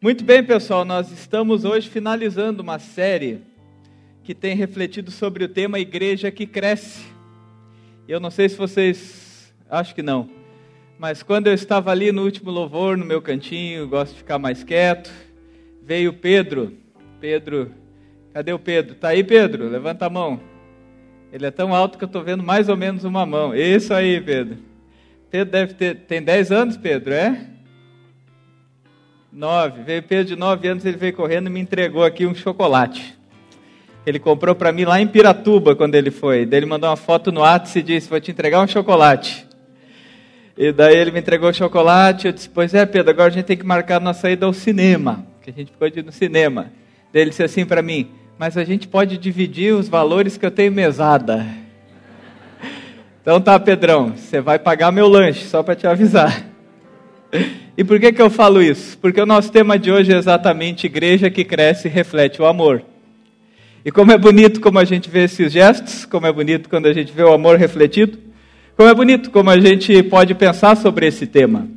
Muito bem, pessoal, nós estamos hoje finalizando uma série que tem refletido sobre o tema Igreja que Cresce. Eu não sei se vocês. Acho que não. Mas quando eu estava ali no último louvor, no meu cantinho, gosto de ficar mais quieto, veio Pedro. Pedro. Cadê o Pedro? Tá aí, Pedro? Levanta a mão. Ele é tão alto que eu estou vendo mais ou menos uma mão. Isso aí, Pedro. Pedro deve ter. Tem 10 anos, Pedro, é? Nove. Veio Pedro de nove anos, ele veio correndo e me entregou aqui um chocolate. Ele comprou para mim lá em Piratuba quando ele foi. Daí ele mandou uma foto no WhatsApp e disse: Vou te entregar um chocolate. E daí ele me entregou o chocolate. Eu disse: Pois é, Pedro, agora a gente tem que marcar nossa ida ao cinema. Que a gente ficou de ir no cinema. Daí ele disse assim para mim: Mas a gente pode dividir os valores que eu tenho mesada. Então tá, Pedrão, você vai pagar meu lanche, só para te avisar. E por que, que eu falo isso? Porque o nosso tema de hoje é exatamente igreja que cresce e reflete o amor. E como é bonito como a gente vê esses gestos, como é bonito quando a gente vê o amor refletido, como é bonito como a gente pode pensar sobre esse tema.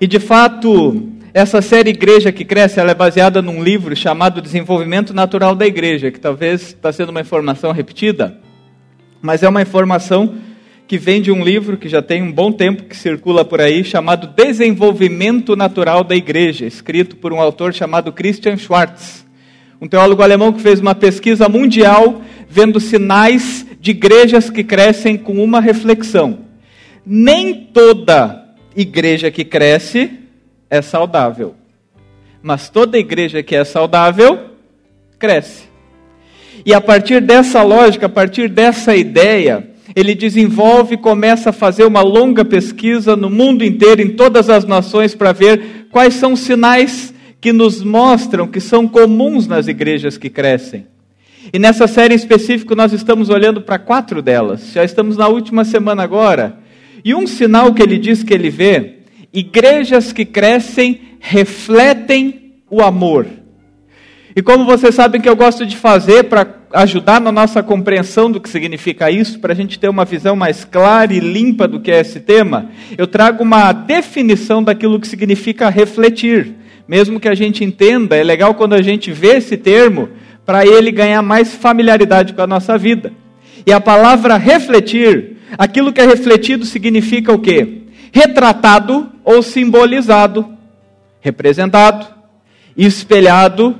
E de fato, essa série Igreja que Cresce ela é baseada num livro chamado Desenvolvimento Natural da Igreja, que talvez está sendo uma informação repetida, mas é uma informação que vem de um livro que já tem um bom tempo que circula por aí, chamado Desenvolvimento Natural da Igreja, escrito por um autor chamado Christian Schwartz, um teólogo alemão que fez uma pesquisa mundial vendo sinais de igrejas que crescem com uma reflexão. Nem toda igreja que cresce é saudável, mas toda igreja que é saudável cresce. E a partir dessa lógica, a partir dessa ideia, ele desenvolve e começa a fazer uma longa pesquisa no mundo inteiro, em todas as nações, para ver quais são os sinais que nos mostram que são comuns nas igrejas que crescem. E nessa série em específico, nós estamos olhando para quatro delas. Já estamos na última semana agora. E um sinal que ele diz que ele vê: igrejas que crescem refletem o amor. E como vocês sabem que eu gosto de fazer para ajudar na nossa compreensão do que significa isso, para a gente ter uma visão mais clara e limpa do que é esse tema, eu trago uma definição daquilo que significa refletir. Mesmo que a gente entenda, é legal quando a gente vê esse termo, para ele ganhar mais familiaridade com a nossa vida. E a palavra refletir, aquilo que é refletido significa o quê? Retratado ou simbolizado, representado, espelhado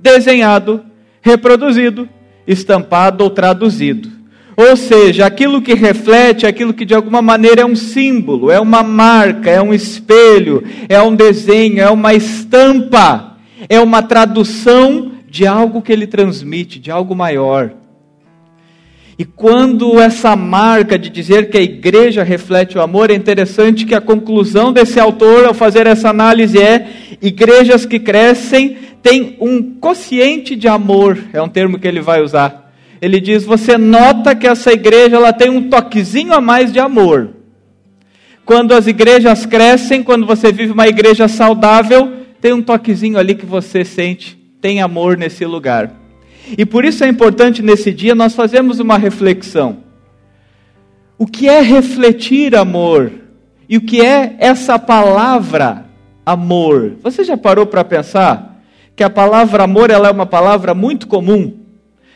desenhado, reproduzido, estampado ou traduzido. Ou seja, aquilo que reflete, aquilo que de alguma maneira é um símbolo, é uma marca, é um espelho, é um desenho, é uma estampa, é uma tradução de algo que ele transmite, de algo maior. E quando essa marca de dizer que a igreja reflete o amor, é interessante que a conclusão desse autor ao fazer essa análise é: igrejas que crescem têm um quociente de amor, é um termo que ele vai usar. Ele diz: você nota que essa igreja ela tem um toquezinho a mais de amor. Quando as igrejas crescem, quando você vive uma igreja saudável, tem um toquezinho ali que você sente, tem amor nesse lugar. E por isso é importante nesse dia nós fazermos uma reflexão. O que é refletir amor? E o que é essa palavra amor? Você já parou para pensar que a palavra amor ela é uma palavra muito comum?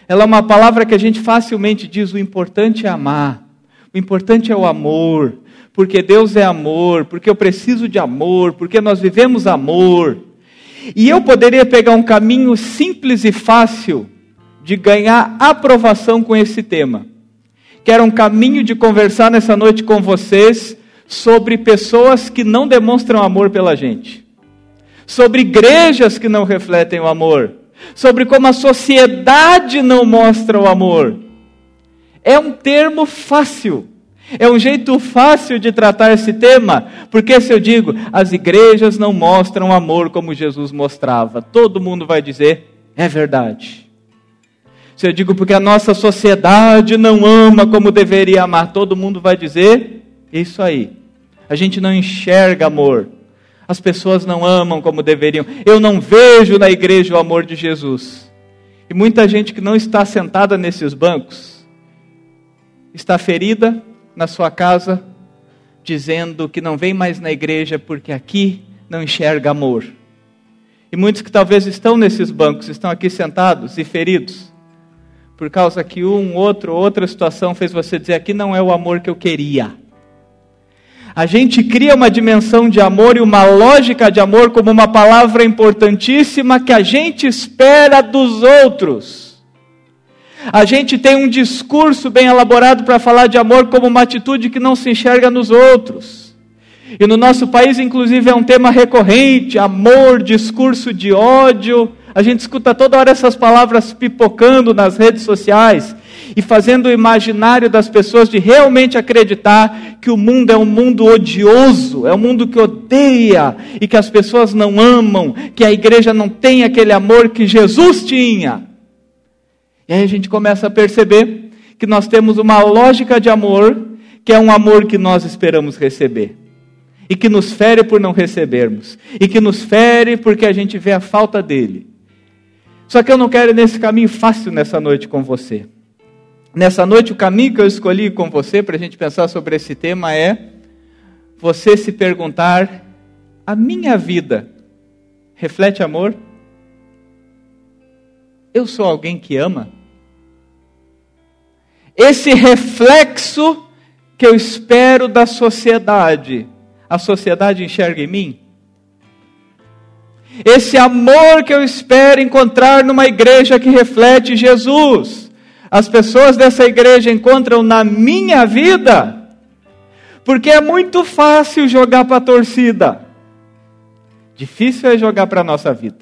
Ela é uma palavra que a gente facilmente diz: o importante é amar, o importante é o amor, porque Deus é amor, porque eu preciso de amor, porque nós vivemos amor. E eu poderia pegar um caminho simples e fácil de ganhar aprovação com esse tema. Que era um caminho de conversar nessa noite com vocês sobre pessoas que não demonstram amor pela gente, sobre igrejas que não refletem o amor, sobre como a sociedade não mostra o amor. É um termo fácil. É um jeito fácil de tratar esse tema, porque se eu digo, as igrejas não mostram amor como Jesus mostrava, todo mundo vai dizer, é verdade. Se eu digo porque a nossa sociedade não ama como deveria amar, todo mundo vai dizer isso aí. A gente não enxerga amor. As pessoas não amam como deveriam. Eu não vejo na igreja o amor de Jesus. E muita gente que não está sentada nesses bancos está ferida na sua casa, dizendo que não vem mais na igreja porque aqui não enxerga amor. E muitos que talvez estão nesses bancos, estão aqui sentados e feridos, por causa que um, outro, outra situação fez você dizer: aqui não é o amor que eu queria. A gente cria uma dimensão de amor e uma lógica de amor como uma palavra importantíssima que a gente espera dos outros. A gente tem um discurso bem elaborado para falar de amor como uma atitude que não se enxerga nos outros. E no nosso país, inclusive, é um tema recorrente: amor, discurso de ódio. A gente escuta toda hora essas palavras pipocando nas redes sociais e fazendo o imaginário das pessoas de realmente acreditar que o mundo é um mundo odioso, é um mundo que odeia e que as pessoas não amam, que a igreja não tem aquele amor que Jesus tinha. E aí a gente começa a perceber que nós temos uma lógica de amor que é um amor que nós esperamos receber. E que nos fere por não recebermos. E que nos fere porque a gente vê a falta dele. Só que eu não quero ir nesse caminho fácil nessa noite com você. Nessa noite, o caminho que eu escolhi com você para a gente pensar sobre esse tema é você se perguntar: a minha vida reflete amor? Eu sou alguém que ama? Esse reflexo que eu espero da sociedade, a sociedade enxerga em mim? Esse amor que eu espero encontrar numa igreja que reflete Jesus as pessoas dessa igreja encontram na minha vida, porque é muito fácil jogar para a torcida, difícil é jogar para a nossa vida.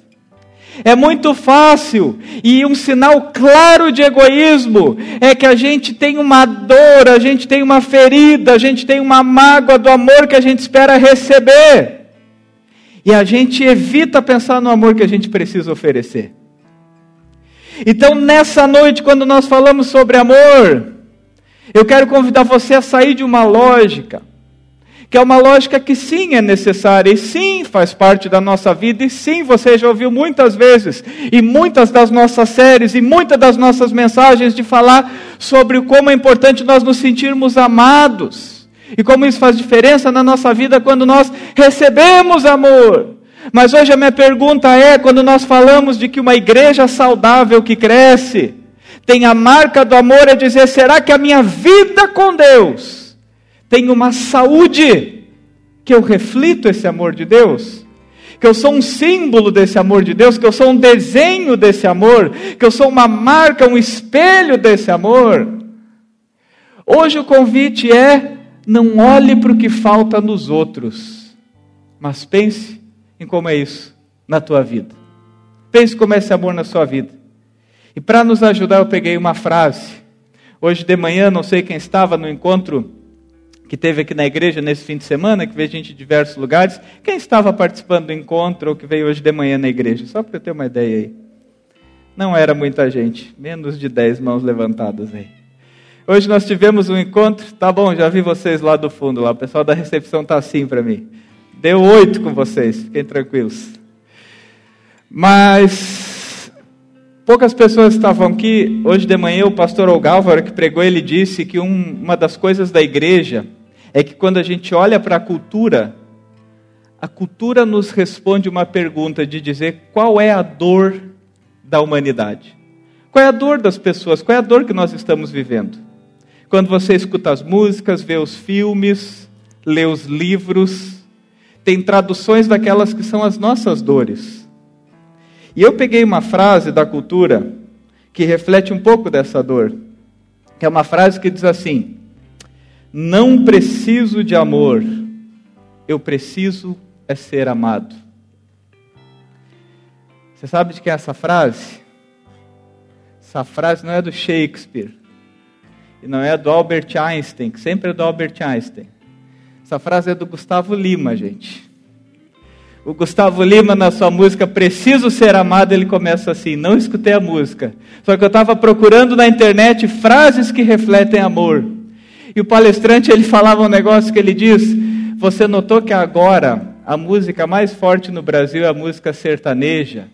É muito fácil e um sinal claro de egoísmo é que a gente tem uma dor, a gente tem uma ferida, a gente tem uma mágoa do amor que a gente espera receber. E a gente evita pensar no amor que a gente precisa oferecer. Então, nessa noite, quando nós falamos sobre amor, eu quero convidar você a sair de uma lógica, que é uma lógica que sim é necessária e sim faz parte da nossa vida, e sim você já ouviu muitas vezes, e muitas das nossas séries, e muitas das nossas mensagens de falar sobre como é importante nós nos sentirmos amados, e como isso faz diferença na nossa vida quando nós recebemos amor. Mas hoje a minha pergunta é: quando nós falamos de que uma igreja saudável que cresce tem a marca do amor, é dizer, será que a minha vida com Deus tem uma saúde que eu reflito esse amor de Deus? Que eu sou um símbolo desse amor de Deus, que eu sou um desenho desse amor, que eu sou uma marca, um espelho desse amor? Hoje o convite é: não olhe para o que falta nos outros, mas pense em como é isso na tua vida. Pense como é esse amor na sua vida. E para nos ajudar, eu peguei uma frase. Hoje de manhã, não sei quem estava no encontro que teve aqui na igreja nesse fim de semana, que veio gente de diversos lugares. Quem estava participando do encontro ou que veio hoje de manhã na igreja? Só para eu ter uma ideia aí. Não era muita gente, menos de dez mãos levantadas aí. Hoje nós tivemos um encontro, tá bom, já vi vocês lá do fundo, lá. o pessoal da recepção tá assim para mim. Deu oito com vocês, fiquem tranquilos. Mas poucas pessoas estavam aqui. Hoje de manhã, o pastor Olgálvaro, que pregou, ele disse que um, uma das coisas da igreja é que quando a gente olha para a cultura, a cultura nos responde uma pergunta de dizer qual é a dor da humanidade. Qual é a dor das pessoas? Qual é a dor que nós estamos vivendo? Quando você escuta as músicas, vê os filmes, lê os livros, tem traduções daquelas que são as nossas dores. E eu peguei uma frase da cultura que reflete um pouco dessa dor, que é uma frase que diz assim: Não preciso de amor, eu preciso é ser amado. Você sabe de quem é essa frase? Essa frase não é do Shakespeare, e não é do Albert Einstein, que sempre é do Albert Einstein. Essa frase é do Gustavo Lima, gente. O Gustavo Lima, na sua música Preciso Ser Amado, ele começa assim: Não escutei a música, só que eu estava procurando na internet frases que refletem amor. E o palestrante ele falava um negócio que ele diz: Você notou que agora a música mais forte no Brasil é a música sertaneja?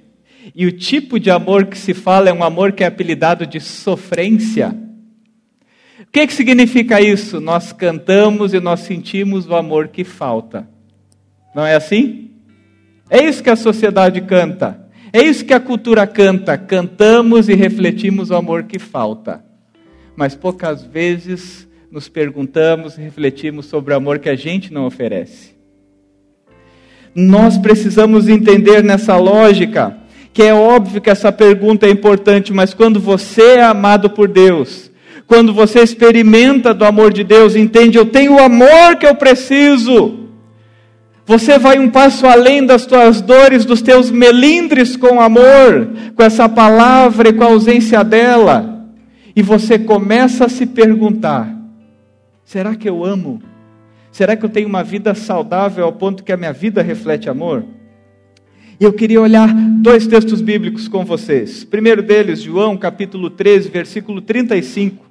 E o tipo de amor que se fala é um amor que é apelidado de sofrência. O que, que significa isso? Nós cantamos e nós sentimos o amor que falta. Não é assim? É isso que a sociedade canta. É isso que a cultura canta. Cantamos e refletimos o amor que falta. Mas poucas vezes nos perguntamos e refletimos sobre o amor que a gente não oferece. Nós precisamos entender nessa lógica que é óbvio que essa pergunta é importante, mas quando você é amado por Deus, quando você experimenta do amor de Deus, entende, eu tenho o amor que eu preciso. Você vai um passo além das tuas dores, dos teus melindres com amor, com essa palavra e com a ausência dela. E você começa a se perguntar: será que eu amo? Será que eu tenho uma vida saudável ao ponto que a minha vida reflete amor? E eu queria olhar dois textos bíblicos com vocês. primeiro deles, João capítulo 13, versículo 35.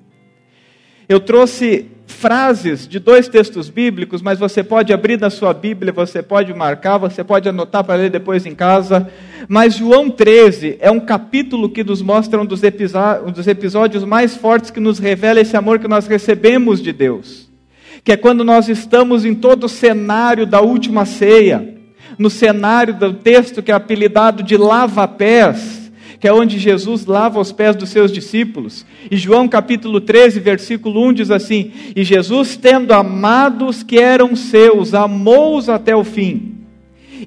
Eu trouxe frases de dois textos bíblicos, mas você pode abrir na sua Bíblia, você pode marcar, você pode anotar para ler depois em casa. Mas João 13 é um capítulo que nos mostra um dos, um dos episódios mais fortes que nos revela esse amor que nós recebemos de Deus. Que é quando nós estamos em todo o cenário da última ceia no cenário do texto que é apelidado de lava-pés, que é onde Jesus lava os pés dos seus discípulos. E João capítulo 13, versículo 1 diz assim: E Jesus, tendo amado os que eram seus, amou-os até o fim.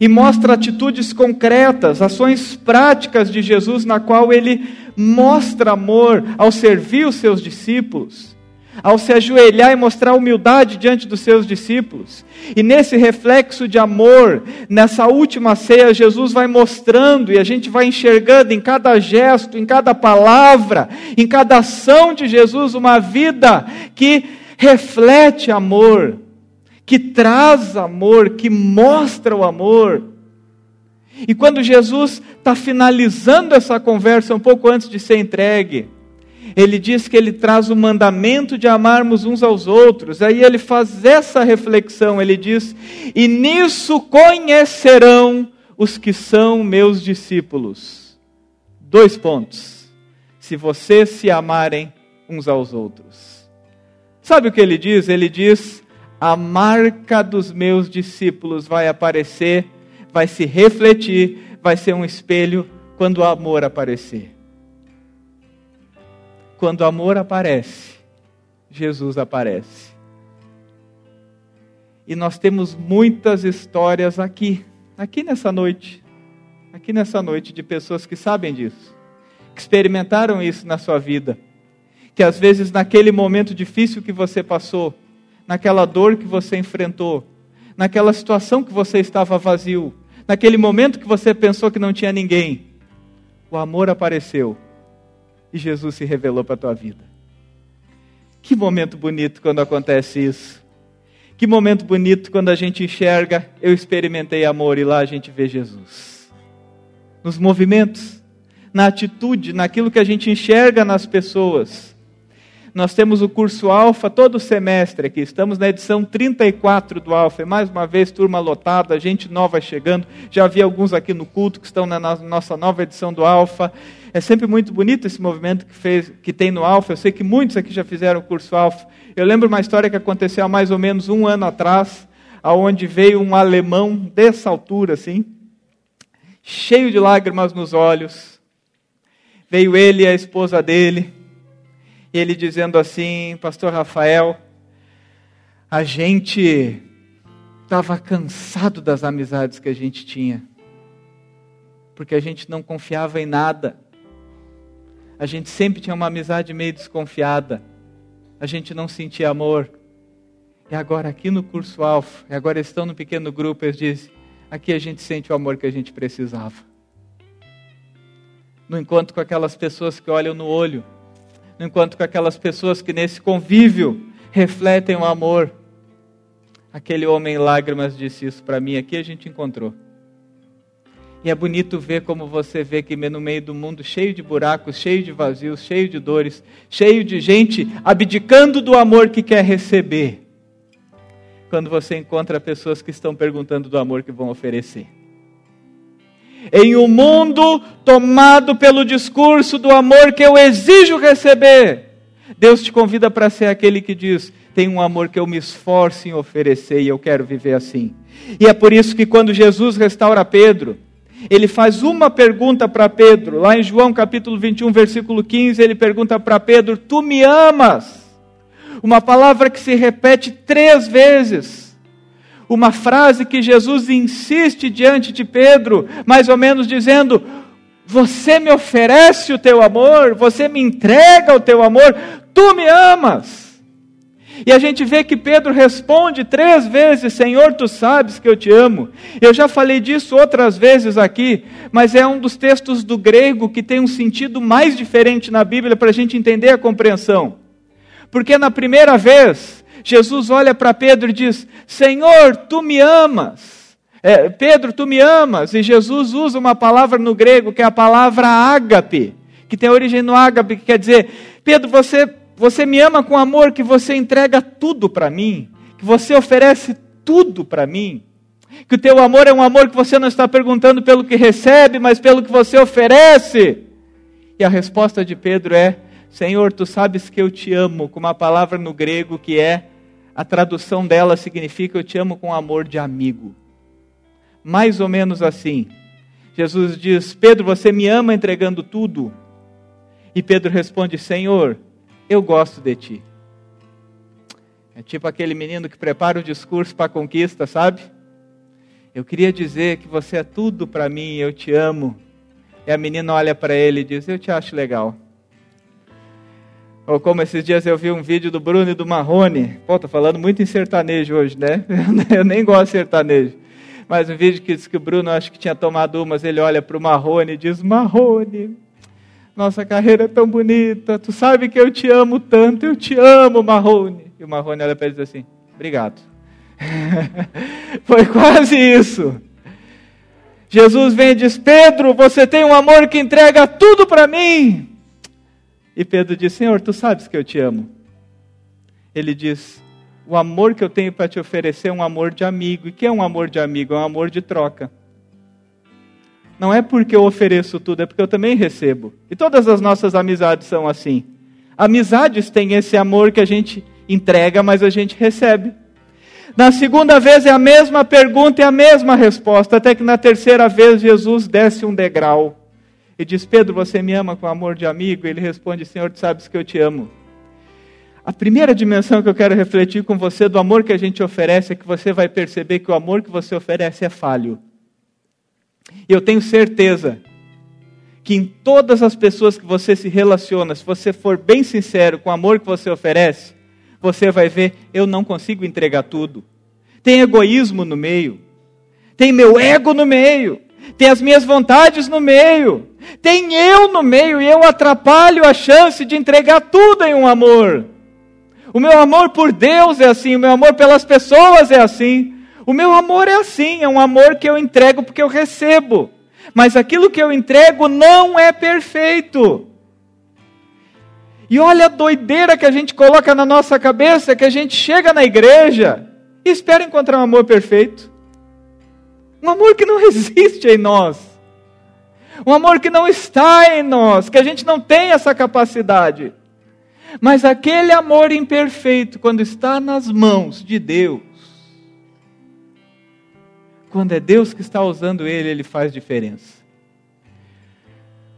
E mostra atitudes concretas, ações práticas de Jesus, na qual ele mostra amor ao servir os seus discípulos ao se ajoelhar e mostrar humildade diante dos seus discípulos. E nesse reflexo de amor, nessa última ceia, Jesus vai mostrando e a gente vai enxergando em cada gesto, em cada palavra, em cada ação de Jesus, uma vida que reflete amor, que traz amor, que mostra o amor. E quando Jesus está finalizando essa conversa, um pouco antes de ser entregue, ele diz que ele traz o mandamento de amarmos uns aos outros. Aí ele faz essa reflexão, ele diz: "E nisso conhecerão os que são meus discípulos". Dois pontos. Se vocês se amarem uns aos outros. Sabe o que ele diz? Ele diz: "A marca dos meus discípulos vai aparecer, vai se refletir, vai ser um espelho quando o amor aparecer" quando o amor aparece, Jesus aparece. E nós temos muitas histórias aqui, aqui nessa noite, aqui nessa noite, de pessoas que sabem disso, que experimentaram isso na sua vida, que às vezes naquele momento difícil que você passou, naquela dor que você enfrentou, naquela situação que você estava vazio, naquele momento que você pensou que não tinha ninguém, o amor apareceu e Jesus se revelou para a tua vida. Que momento bonito quando acontece isso. Que momento bonito quando a gente enxerga, eu experimentei amor e lá a gente vê Jesus. Nos movimentos, na atitude, naquilo que a gente enxerga nas pessoas. Nós temos o curso Alfa todo semestre aqui. Estamos na edição 34 do Alfa. mais uma vez, turma lotada, gente nova chegando. Já vi alguns aqui no culto que estão na nossa nova edição do Alfa. É sempre muito bonito esse movimento que, fez, que tem no Alfa. Eu sei que muitos aqui já fizeram o curso Alfa. Eu lembro uma história que aconteceu há mais ou menos um ano atrás, aonde veio um alemão dessa altura, assim, cheio de lágrimas nos olhos. Veio ele e a esposa dele e ele dizendo assim: Pastor Rafael, a gente estava cansado das amizades que a gente tinha, porque a gente não confiava em nada. A gente sempre tinha uma amizade meio desconfiada. A gente não sentia amor. E agora aqui no curso Alfa, e agora estão no pequeno grupo, eles dizem, aqui a gente sente o amor que a gente precisava. No encontro com aquelas pessoas que olham no olho, enquanto que aquelas pessoas que nesse convívio refletem o amor. Aquele homem em lágrimas disse isso para mim, aqui a gente encontrou. E é bonito ver como você vê que no meio do mundo cheio de buracos, cheio de vazios, cheio de dores, cheio de gente abdicando do amor que quer receber. Quando você encontra pessoas que estão perguntando do amor que vão oferecer em um mundo tomado pelo discurso do amor que eu exijo receber. Deus te convida para ser aquele que diz: tem um amor que eu me esforço em oferecer e eu quero viver assim. E é por isso que quando Jesus restaura Pedro, ele faz uma pergunta para Pedro, lá em João capítulo 21, versículo 15, ele pergunta para Pedro: Tu me amas? Uma palavra que se repete três vezes. Uma frase que Jesus insiste diante de Pedro, mais ou menos dizendo: Você me oferece o teu amor, você me entrega o teu amor, tu me amas. E a gente vê que Pedro responde três vezes: Senhor, tu sabes que eu te amo. Eu já falei disso outras vezes aqui, mas é um dos textos do grego que tem um sentido mais diferente na Bíblia para a gente entender a compreensão. Porque na primeira vez, Jesus olha para Pedro e diz: Senhor, tu me amas. É, Pedro, tu me amas. E Jesus usa uma palavra no grego que é a palavra ágape, que tem origem no ágape, que quer dizer: Pedro, você você me ama com amor que você entrega tudo para mim, que você oferece tudo para mim. Que o teu amor é um amor que você não está perguntando pelo que recebe, mas pelo que você oferece. E a resposta de Pedro é: Senhor, tu sabes que eu te amo, com uma palavra no grego que é, a tradução dela significa eu te amo com amor de amigo. Mais ou menos assim. Jesus diz: Pedro, você me ama entregando tudo? E Pedro responde: Senhor, eu gosto de ti. É tipo aquele menino que prepara o discurso para a conquista, sabe? Eu queria dizer que você é tudo para mim, eu te amo. E a menina olha para ele e diz: Eu te acho legal. Ou como esses dias eu vi um vídeo do Bruno e do Marrone. Pô, tô falando muito em sertanejo hoje, né? Eu nem gosto de sertanejo. Mas um vídeo que diz que o Bruno acho que tinha tomado umas, ele olha para o Marrone e diz: Marrone, nossa carreira é tão bonita, tu sabe que eu te amo tanto, eu te amo, Marrone. E o Marrone olha para ele e diz assim: Obrigado. Foi quase isso. Jesus vem e diz: Pedro, você tem um amor que entrega tudo para mim. E Pedro diz: Senhor, tu sabes que eu te amo. Ele diz: O amor que eu tenho para te oferecer é um amor de amigo. E que é um amor de amigo? É um amor de troca. Não é porque eu ofereço tudo, é porque eu também recebo. E todas as nossas amizades são assim. Amizades têm esse amor que a gente entrega, mas a gente recebe. Na segunda vez é a mesma pergunta e a mesma resposta, até que na terceira vez Jesus desce um degrau e diz: Pedro, você me ama com amor de amigo? E ele responde: Senhor, tu sabes que eu te amo. A primeira dimensão que eu quero refletir com você do amor que a gente oferece é que você vai perceber que o amor que você oferece é falho. E eu tenho certeza que em todas as pessoas que você se relaciona, se você for bem sincero com o amor que você oferece, você vai ver: eu não consigo entregar tudo. Tem egoísmo no meio, tem meu ego no meio, tem as minhas vontades no meio, tem eu no meio e eu atrapalho a chance de entregar tudo em um amor. O meu amor por Deus é assim, o meu amor pelas pessoas é assim. O meu amor é assim, é um amor que eu entrego porque eu recebo. Mas aquilo que eu entrego não é perfeito. E olha a doideira que a gente coloca na nossa cabeça, que a gente chega na igreja e espera encontrar um amor perfeito. Um amor que não existe em nós. Um amor que não está em nós, que a gente não tem essa capacidade. Mas aquele amor imperfeito, quando está nas mãos de Deus, quando é Deus que está usando ele, ele faz diferença.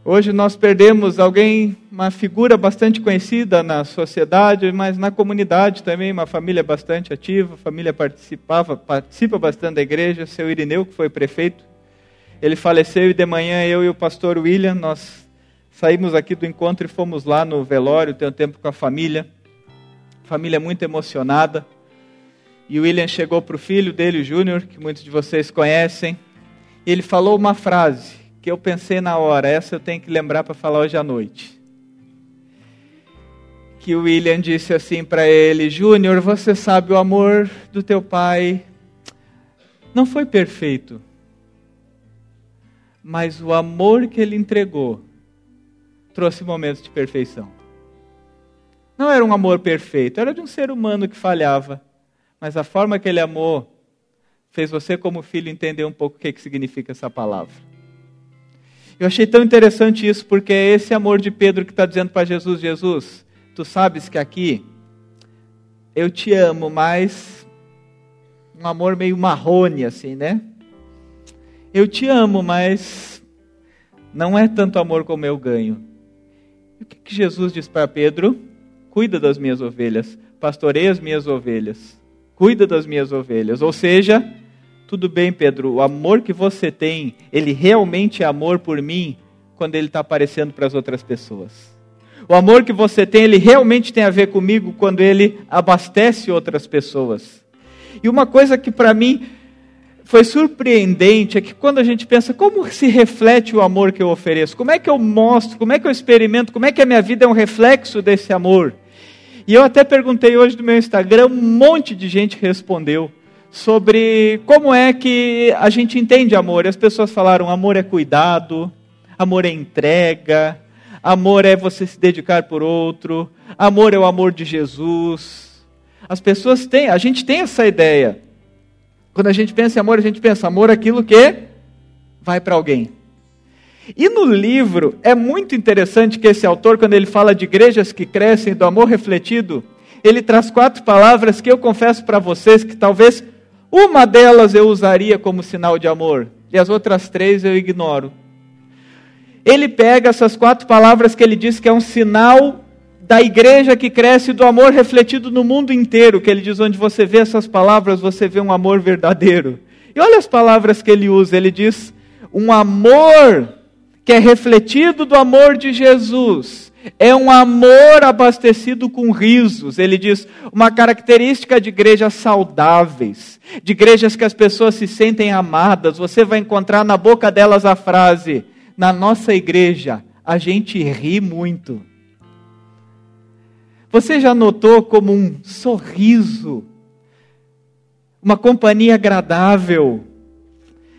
Hoje nós perdemos alguém, uma figura bastante conhecida na sociedade, mas na comunidade também, uma família bastante ativa, família participava, participa bastante da igreja, seu Irineu, que foi prefeito. Ele faleceu e de manhã eu e o pastor William, nós saímos aqui do encontro e fomos lá no velório, ter um tempo com a família. Família muito emocionada. E o William chegou para o filho dele, o Júnior, que muitos de vocês conhecem, e ele falou uma frase que eu pensei na hora, essa eu tenho que lembrar para falar hoje à noite. Que o William disse assim para ele: Júnior, você sabe, o amor do teu pai não foi perfeito, mas o amor que ele entregou trouxe momentos de perfeição. Não era um amor perfeito, era de um ser humano que falhava mas a forma que ele amou fez você, como filho, entender um pouco o que, que significa essa palavra. Eu achei tão interessante isso, porque é esse amor de Pedro que está dizendo para Jesus: Jesus, tu sabes que aqui eu te amo, mas um amor meio marrone, assim, né? Eu te amo, mas não é tanto amor como eu ganho. E o que, que Jesus diz para Pedro? Cuida das minhas ovelhas, pastorei as minhas ovelhas, cuida das minhas ovelhas. Ou seja, tudo bem, Pedro, o amor que você tem, ele realmente é amor por mim quando ele está aparecendo para as outras pessoas. O amor que você tem, ele realmente tem a ver comigo quando ele abastece outras pessoas. E uma coisa que para mim foi surpreendente é que quando a gente pensa como se reflete o amor que eu ofereço, como é que eu mostro, como é que eu experimento, como é que a minha vida é um reflexo desse amor. E eu até perguntei hoje no meu Instagram, um monte de gente respondeu sobre como é que a gente entende amor. As pessoas falaram: amor é cuidado, amor é entrega, amor é você se dedicar por outro, amor é o amor de Jesus. As pessoas têm, a gente tem essa ideia. Quando a gente pensa em amor, a gente pensa amor é aquilo que vai para alguém. E no livro é muito interessante que esse autor, quando ele fala de igrejas que crescem, do amor refletido, ele traz quatro palavras que eu confesso para vocês que talvez uma delas eu usaria como sinal de amor, e as outras três eu ignoro. Ele pega essas quatro palavras que ele diz que é um sinal da igreja que cresce do amor refletido no mundo inteiro, que ele diz onde você vê essas palavras, você vê um amor verdadeiro. E olha as palavras que ele usa, ele diz um amor que é refletido do amor de Jesus. É um amor abastecido com risos. Ele diz uma característica de igrejas saudáveis, de igrejas que as pessoas se sentem amadas. Você vai encontrar na boca delas a frase: na nossa igreja a gente ri muito. Você já notou como um sorriso, uma companhia agradável,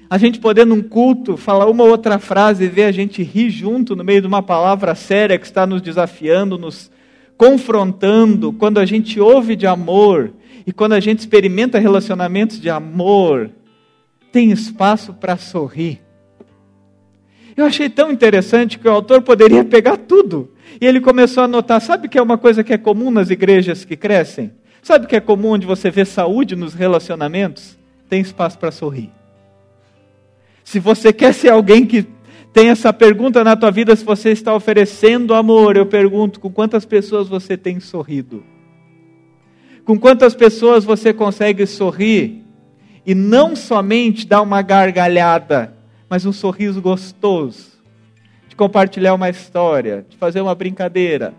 a gente poder num culto falar uma outra frase e ver a gente rir junto no meio de uma palavra séria que está nos desafiando, nos confrontando, quando a gente ouve de amor e quando a gente experimenta relacionamentos de amor, tem espaço para sorrir. Eu achei tão interessante que o autor poderia pegar tudo e ele começou a notar: sabe que é uma coisa que é comum nas igrejas que crescem? Sabe que é comum onde você vê saúde nos relacionamentos? Tem espaço para sorrir. Se você quer ser alguém que tem essa pergunta na tua vida, se você está oferecendo amor, eu pergunto: com quantas pessoas você tem sorrido? Com quantas pessoas você consegue sorrir e não somente dar uma gargalhada, mas um sorriso gostoso? de compartilhar uma história, de fazer uma brincadeira,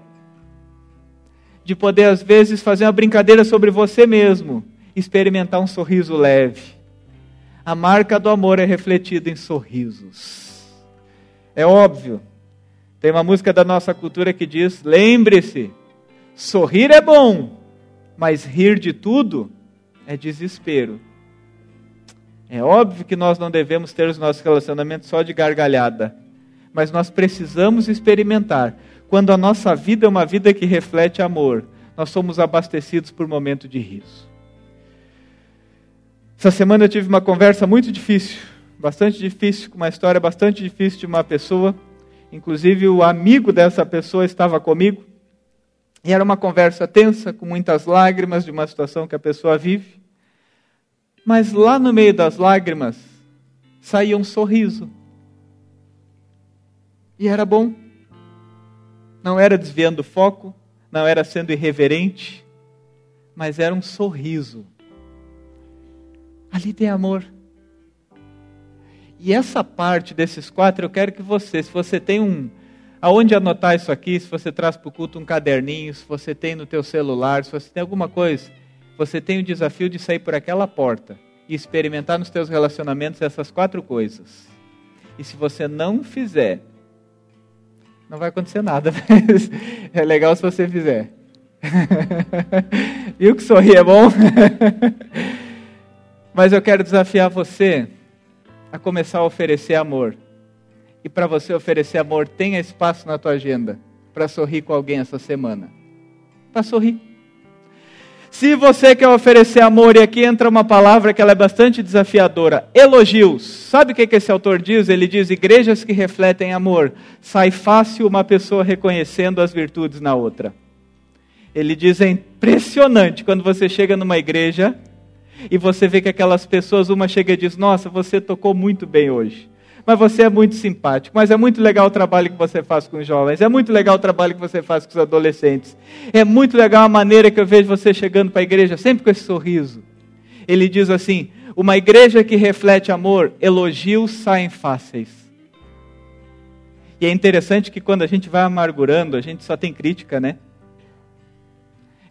de poder às vezes fazer uma brincadeira sobre você mesmo, experimentar um sorriso leve. A marca do amor é refletida em sorrisos. É óbvio. Tem uma música da nossa cultura que diz: lembre-se, sorrir é bom, mas rir de tudo é desespero. É óbvio que nós não devemos ter os nossos relacionamentos só de gargalhada mas nós precisamos experimentar. Quando a nossa vida é uma vida que reflete amor, nós somos abastecidos por momento de riso. Essa semana eu tive uma conversa muito difícil, bastante difícil, com uma história bastante difícil de uma pessoa. Inclusive, o amigo dessa pessoa estava comigo. E era uma conversa tensa, com muitas lágrimas de uma situação que a pessoa vive. Mas lá no meio das lágrimas saía um sorriso. E era bom. Não era desviando o foco, não era sendo irreverente, mas era um sorriso. Ali tem amor. E essa parte desses quatro, eu quero que você, se você tem um, aonde anotar isso aqui, se você traz para o culto um caderninho, se você tem no teu celular, se você tem alguma coisa, você tem o desafio de sair por aquela porta e experimentar nos teus relacionamentos essas quatro coisas. E se você não fizer, não vai acontecer nada, mas é legal se você fizer. Viu que sorrir é bom? mas eu quero desafiar você a começar a oferecer amor. E para você oferecer amor, tenha espaço na tua agenda para sorrir com alguém essa semana. Para sorrir. Se você quer oferecer amor, e aqui entra uma palavra que ela é bastante desafiadora: elogios. Sabe o que, esse autor diz? Ele diz: igrejas que refletem amor. Sai fácil uma pessoa reconhecendo as virtudes na outra. Ele diz: é impressionante quando você chega numa igreja E você vê que aquelas pessoas, uma chega e diz: Nossa, você tocou muito bem hoje. Mas você é muito simpático. Mas é muito legal o trabalho que você faz com os jovens. É muito legal o trabalho que você faz com os adolescentes. É muito legal a maneira que eu vejo você chegando para a igreja, sempre com esse sorriso. Ele diz assim: Uma igreja que reflete amor, elogios saem fáceis. E é interessante que quando a gente vai amargurando, a gente só tem crítica, né?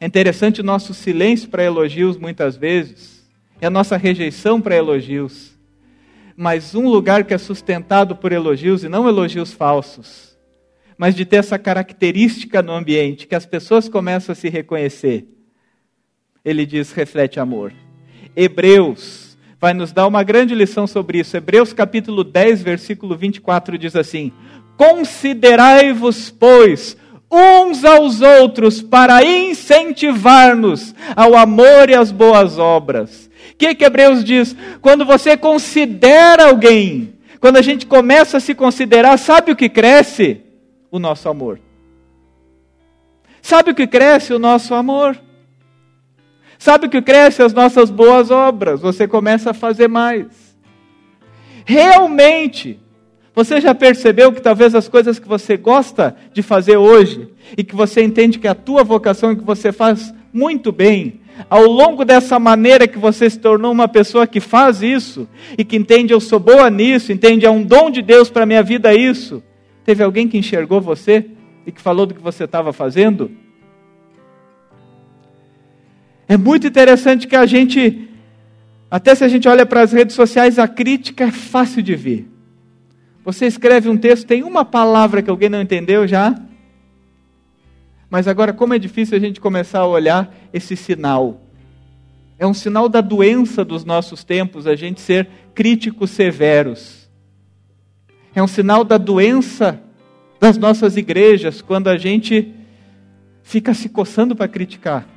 É interessante o nosso silêncio para elogios muitas vezes, e a nossa rejeição para elogios. Mas um lugar que é sustentado por elogios e não elogios falsos, mas de ter essa característica no ambiente, que as pessoas começam a se reconhecer. Ele diz: reflete amor. Hebreus vai nos dar uma grande lição sobre isso. Hebreus capítulo 10, versículo 24 diz assim: Considerai-vos, pois, uns aos outros para incentivar-nos ao amor e às boas obras. O que, que Hebreus diz? Quando você considera alguém, quando a gente começa a se considerar, sabe o que cresce? O nosso amor. Sabe o que cresce? O nosso amor. Sabe o que cresce? As nossas boas obras. Você começa a fazer mais. Realmente, você já percebeu que talvez as coisas que você gosta de fazer hoje e que você entende que é a tua vocação e que você faz muito bem, ao longo dessa maneira que você se tornou uma pessoa que faz isso e que entende eu sou boa nisso, entende é um dom de Deus para a minha vida isso, teve alguém que enxergou você e que falou do que você estava fazendo? É muito interessante que a gente, até se a gente olha para as redes sociais, a crítica é fácil de ver. Você escreve um texto, tem uma palavra que alguém não entendeu já? Mas agora, como é difícil a gente começar a olhar esse sinal. É um sinal da doença dos nossos tempos a gente ser críticos severos. É um sinal da doença das nossas igrejas quando a gente fica se coçando para criticar.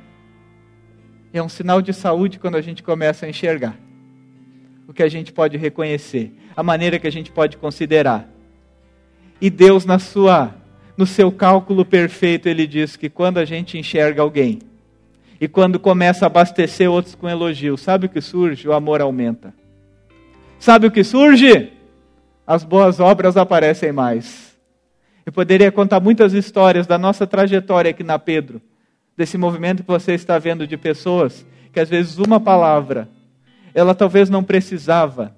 É um sinal de saúde quando a gente começa a enxergar o que a gente pode reconhecer a maneira que a gente pode considerar. E Deus, na sua, no seu cálculo perfeito, ele diz que quando a gente enxerga alguém e quando começa a abastecer outros com elogios, sabe o que surge? O amor aumenta. Sabe o que surge? As boas obras aparecem mais. Eu poderia contar muitas histórias da nossa trajetória aqui na Pedro, desse movimento que você está vendo de pessoas que às vezes uma palavra, ela talvez não precisava,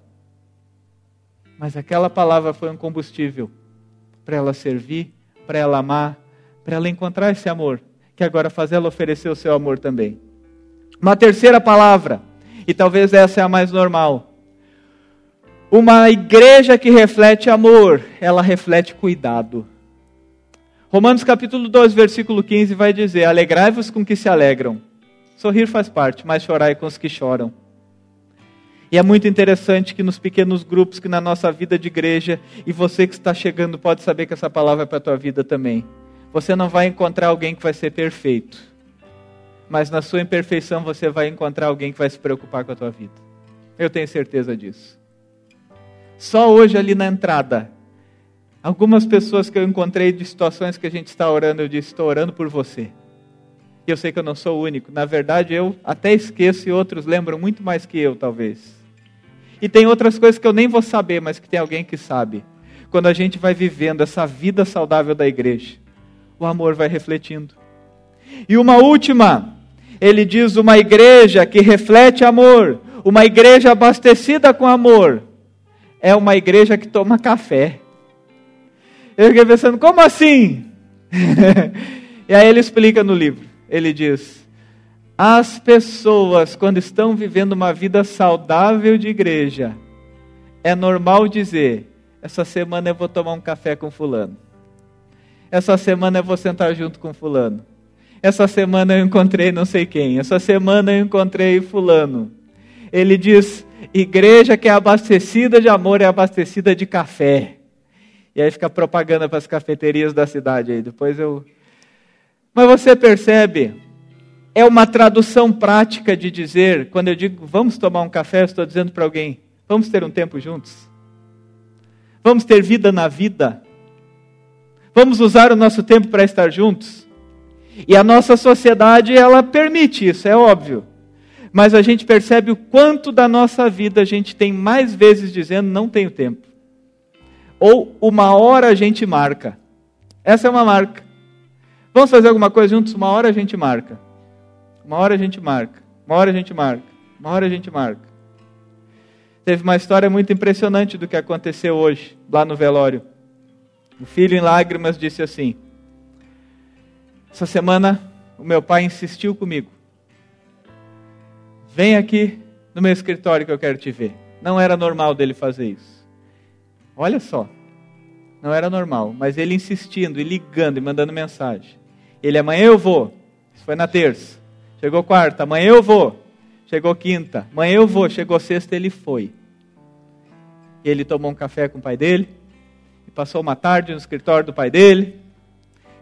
mas aquela palavra foi um combustível para ela servir, para ela amar, para ela encontrar esse amor, que agora faz ela oferecer o seu amor também. Uma terceira palavra, e talvez essa é a mais normal. Uma igreja que reflete amor, ela reflete cuidado. Romanos capítulo 2, versículo 15 vai dizer: Alegrai-vos com que se alegram. Sorrir faz parte, mas chorai com os que choram. E é muito interessante que nos pequenos grupos, que na nossa vida de igreja, e você que está chegando pode saber que essa palavra é para a tua vida também. Você não vai encontrar alguém que vai ser perfeito, mas na sua imperfeição você vai encontrar alguém que vai se preocupar com a tua vida. Eu tenho certeza disso. Só hoje ali na entrada, algumas pessoas que eu encontrei de situações que a gente está orando, eu disse: estou orando por você. E eu sei que eu não sou o único. Na verdade, eu até esqueço e outros lembram muito mais que eu, talvez. E tem outras coisas que eu nem vou saber, mas que tem alguém que sabe. Quando a gente vai vivendo essa vida saudável da igreja, o amor vai refletindo. E uma última, ele diz: uma igreja que reflete amor, uma igreja abastecida com amor, é uma igreja que toma café. Eu fiquei pensando, como assim? e aí ele explica no livro. Ele diz: as pessoas, quando estão vivendo uma vida saudável de igreja, é normal dizer: essa semana eu vou tomar um café com Fulano. Essa semana eu vou sentar junto com Fulano. Essa semana eu encontrei não sei quem. Essa semana eu encontrei Fulano. Ele diz: igreja que é abastecida de amor é abastecida de café. E aí fica propaganda para as cafeterias da cidade aí. Depois eu. Mas você percebe é uma tradução prática de dizer, quando eu digo vamos tomar um café, estou dizendo para alguém, vamos ter um tempo juntos? Vamos ter vida na vida? Vamos usar o nosso tempo para estar juntos? E a nossa sociedade, ela permite isso, é óbvio. mas a gente percebe o quanto da nossa vida a gente tem mais vezes dizendo não tenho tempo. Ou uma hora a gente marca. Essa é uma marca. Vamos fazer alguma coisa juntos? Uma hora a gente marca. Uma hora a gente marca. Uma hora a gente marca. Uma hora a gente marca. Teve uma história muito impressionante do que aconteceu hoje, lá no velório. O filho em lágrimas disse assim: Essa semana o meu pai insistiu comigo. Vem aqui no meu escritório que eu quero te ver. Não era normal dele fazer isso. Olha só. Não era normal, mas ele insistindo e ligando e mandando mensagem. Ele amanhã eu vou. Isso foi na terça. Chegou quarta, amanhã eu vou. Chegou quinta, amanhã eu vou. Chegou sexta, ele foi. E ele tomou um café com o pai dele e passou uma tarde no escritório do pai dele.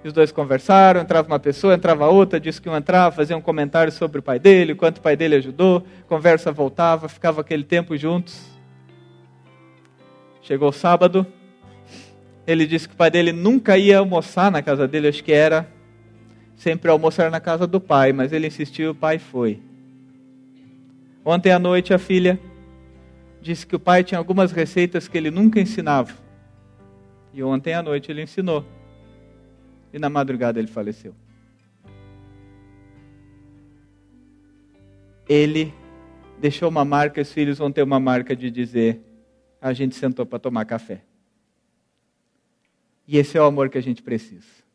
E os dois conversaram, entrava uma pessoa, entrava outra, disse que um entrava, fazia um comentário sobre o pai dele, quanto o pai dele ajudou, conversa voltava, ficava aquele tempo juntos. Chegou sábado, ele disse que o pai dele nunca ia almoçar na casa dele, acho que era sempre almoçar na casa do pai, mas ele insistiu e o pai foi. Ontem à noite a filha disse que o pai tinha algumas receitas que ele nunca ensinava. E ontem à noite ele ensinou. E na madrugada ele faleceu. Ele deixou uma marca, os filhos vão ter uma marca de dizer: a gente sentou para tomar café. E esse é o amor que a gente precisa.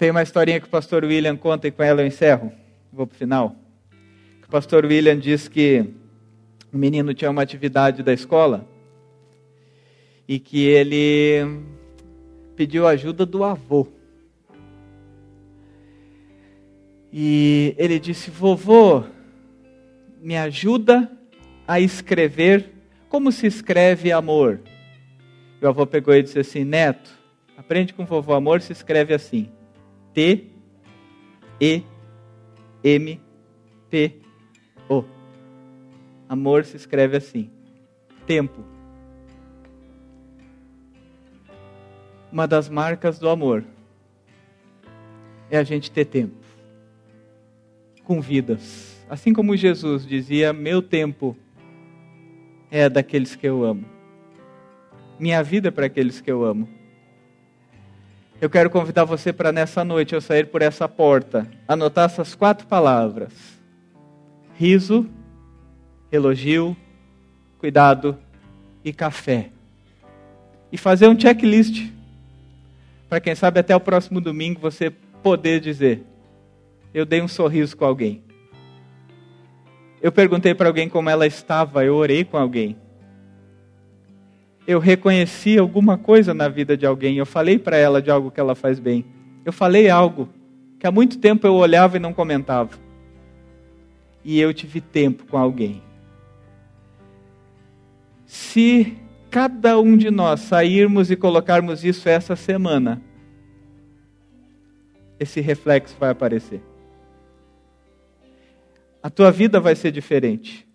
Tem uma historinha que o pastor William conta e com ela eu encerro. Vou para o final. O pastor William diz que o menino tinha uma atividade da escola e que ele pediu ajuda do avô. E ele disse: Vovô, me ajuda a escrever como se escreve amor. E o avô pegou e disse assim: Neto, aprende com o vovô, amor se escreve assim. T E M P O. Amor se escreve assim. Tempo. Uma das marcas do amor é a gente ter tempo com vidas. Assim como Jesus dizia: Meu tempo é daqueles que eu amo. Minha vida é para aqueles que eu amo. Eu quero convidar você para nessa noite, ao sair por essa porta, anotar essas quatro palavras: riso, elogio, cuidado e café. E fazer um checklist. Para quem sabe até o próximo domingo você poder dizer: Eu dei um sorriso com alguém. Eu perguntei para alguém como ela estava, eu orei com alguém eu reconheci alguma coisa na vida de alguém, eu falei para ela de algo que ela faz bem. Eu falei algo que há muito tempo eu olhava e não comentava. E eu tive tempo com alguém. Se cada um de nós sairmos e colocarmos isso essa semana, esse reflexo vai aparecer. A tua vida vai ser diferente,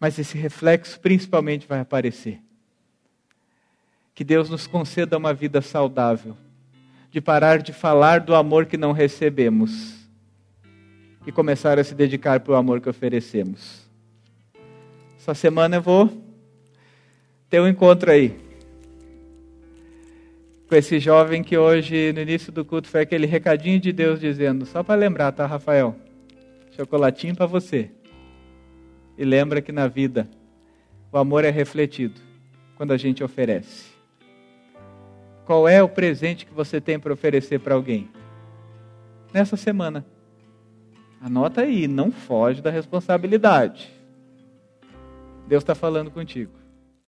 mas esse reflexo principalmente vai aparecer. Que Deus nos conceda uma vida saudável, de parar de falar do amor que não recebemos e começar a se dedicar para o amor que oferecemos. Essa semana eu vou ter um encontro aí com esse jovem que hoje, no início do culto, foi aquele recadinho de Deus dizendo: só para lembrar, tá, Rafael? Chocolatinho para você. E lembra que na vida o amor é refletido quando a gente oferece. Qual é o presente que você tem para oferecer para alguém? Nessa semana. Anota aí, não foge da responsabilidade. Deus está falando contigo.